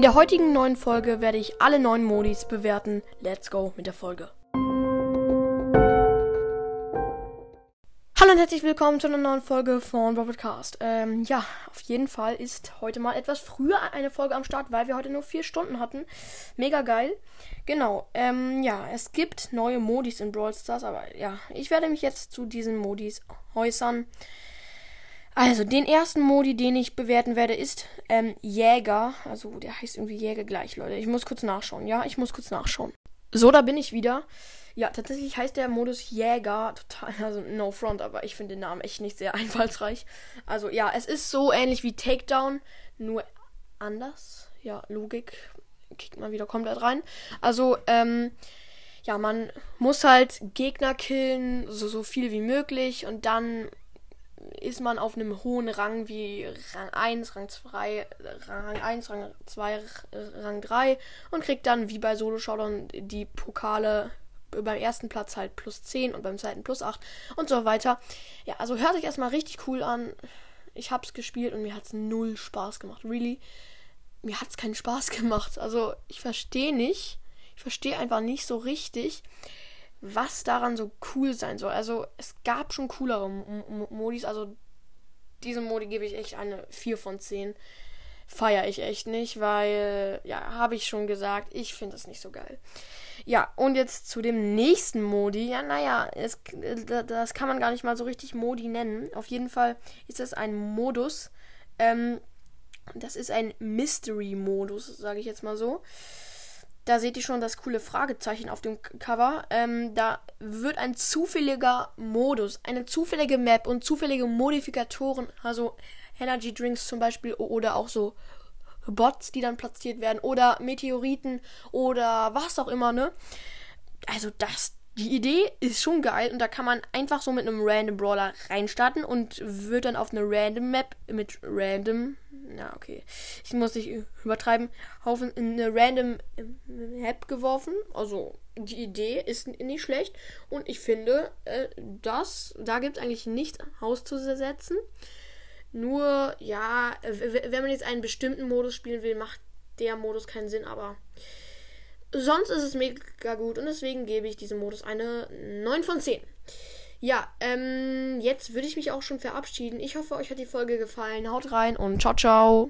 In der heutigen neuen Folge werde ich alle neuen Modis bewerten. Let's go mit der Folge. Hallo und herzlich willkommen zu einer neuen Folge von Robotcast. Ähm, ja, auf jeden Fall ist heute mal etwas früher eine Folge am Start, weil wir heute nur vier Stunden hatten. Mega geil. Genau, ähm, ja, es gibt neue Modis in Brawl Stars, aber ja, ich werde mich jetzt zu diesen Modis äußern. Also, den ersten Modi, den ich bewerten werde, ist ähm, Jäger. Also, der heißt irgendwie Jäger gleich, Leute. Ich muss kurz nachschauen. Ja, ich muss kurz nachschauen. So, da bin ich wieder. Ja, tatsächlich heißt der Modus Jäger total, also no front, aber ich finde den Namen echt nicht sehr einfallsreich. Also ja, es ist so ähnlich wie Takedown, nur anders. Ja, Logik kickt mal wieder komplett rein. Also, ähm, ja, man muss halt Gegner killen, so, so viel wie möglich und dann ist man auf einem hohen Rang wie Rang 1, Rang 2, Rang 1, Rang 2, Rang 3 und kriegt dann wie bei Solo Showdown die Pokale beim ersten Platz halt plus 10 und beim zweiten plus 8 und so weiter. Ja, also hört sich erstmal richtig cool an. Ich hab's gespielt und mir hat's null Spaß gemacht. Really. Mir hat's keinen Spaß gemacht. Also ich verstehe nicht. Ich verstehe einfach nicht so richtig, was daran so cool sein soll. Also es gab schon coolere M Modis. Also diesem Modi gebe ich echt eine 4 von 10. Feiere ich echt nicht, weil, ja, habe ich schon gesagt, ich finde es nicht so geil. Ja, und jetzt zu dem nächsten Modi. Ja, naja, es, das kann man gar nicht mal so richtig Modi nennen. Auf jeden Fall ist das ein Modus. Ähm, das ist ein Mystery-Modus, sage ich jetzt mal so. Da seht ihr schon das coole Fragezeichen auf dem Cover. Ähm, da wird ein zufälliger Modus, eine zufällige Map und zufällige Modifikatoren, also Energy Drinks zum Beispiel oder auch so Bots, die dann platziert werden oder Meteoriten oder was auch immer, ne? Also das, die Idee ist schon geil und da kann man einfach so mit einem Random Brawler reinstarten und wird dann auf eine Random Map mit Random, na okay, ich muss nicht übertreiben, auf eine Random Map geworfen. Also die Idee ist nicht schlecht und ich finde, äh, das, da gibt es eigentlich nichts auszusetzen. Nur, ja, wenn man jetzt einen bestimmten Modus spielen will, macht der Modus keinen Sinn, aber sonst ist es mega gut und deswegen gebe ich diesem Modus eine 9 von 10. Ja, ähm, jetzt würde ich mich auch schon verabschieden. Ich hoffe, euch hat die Folge gefallen. Haut rein und ciao, ciao.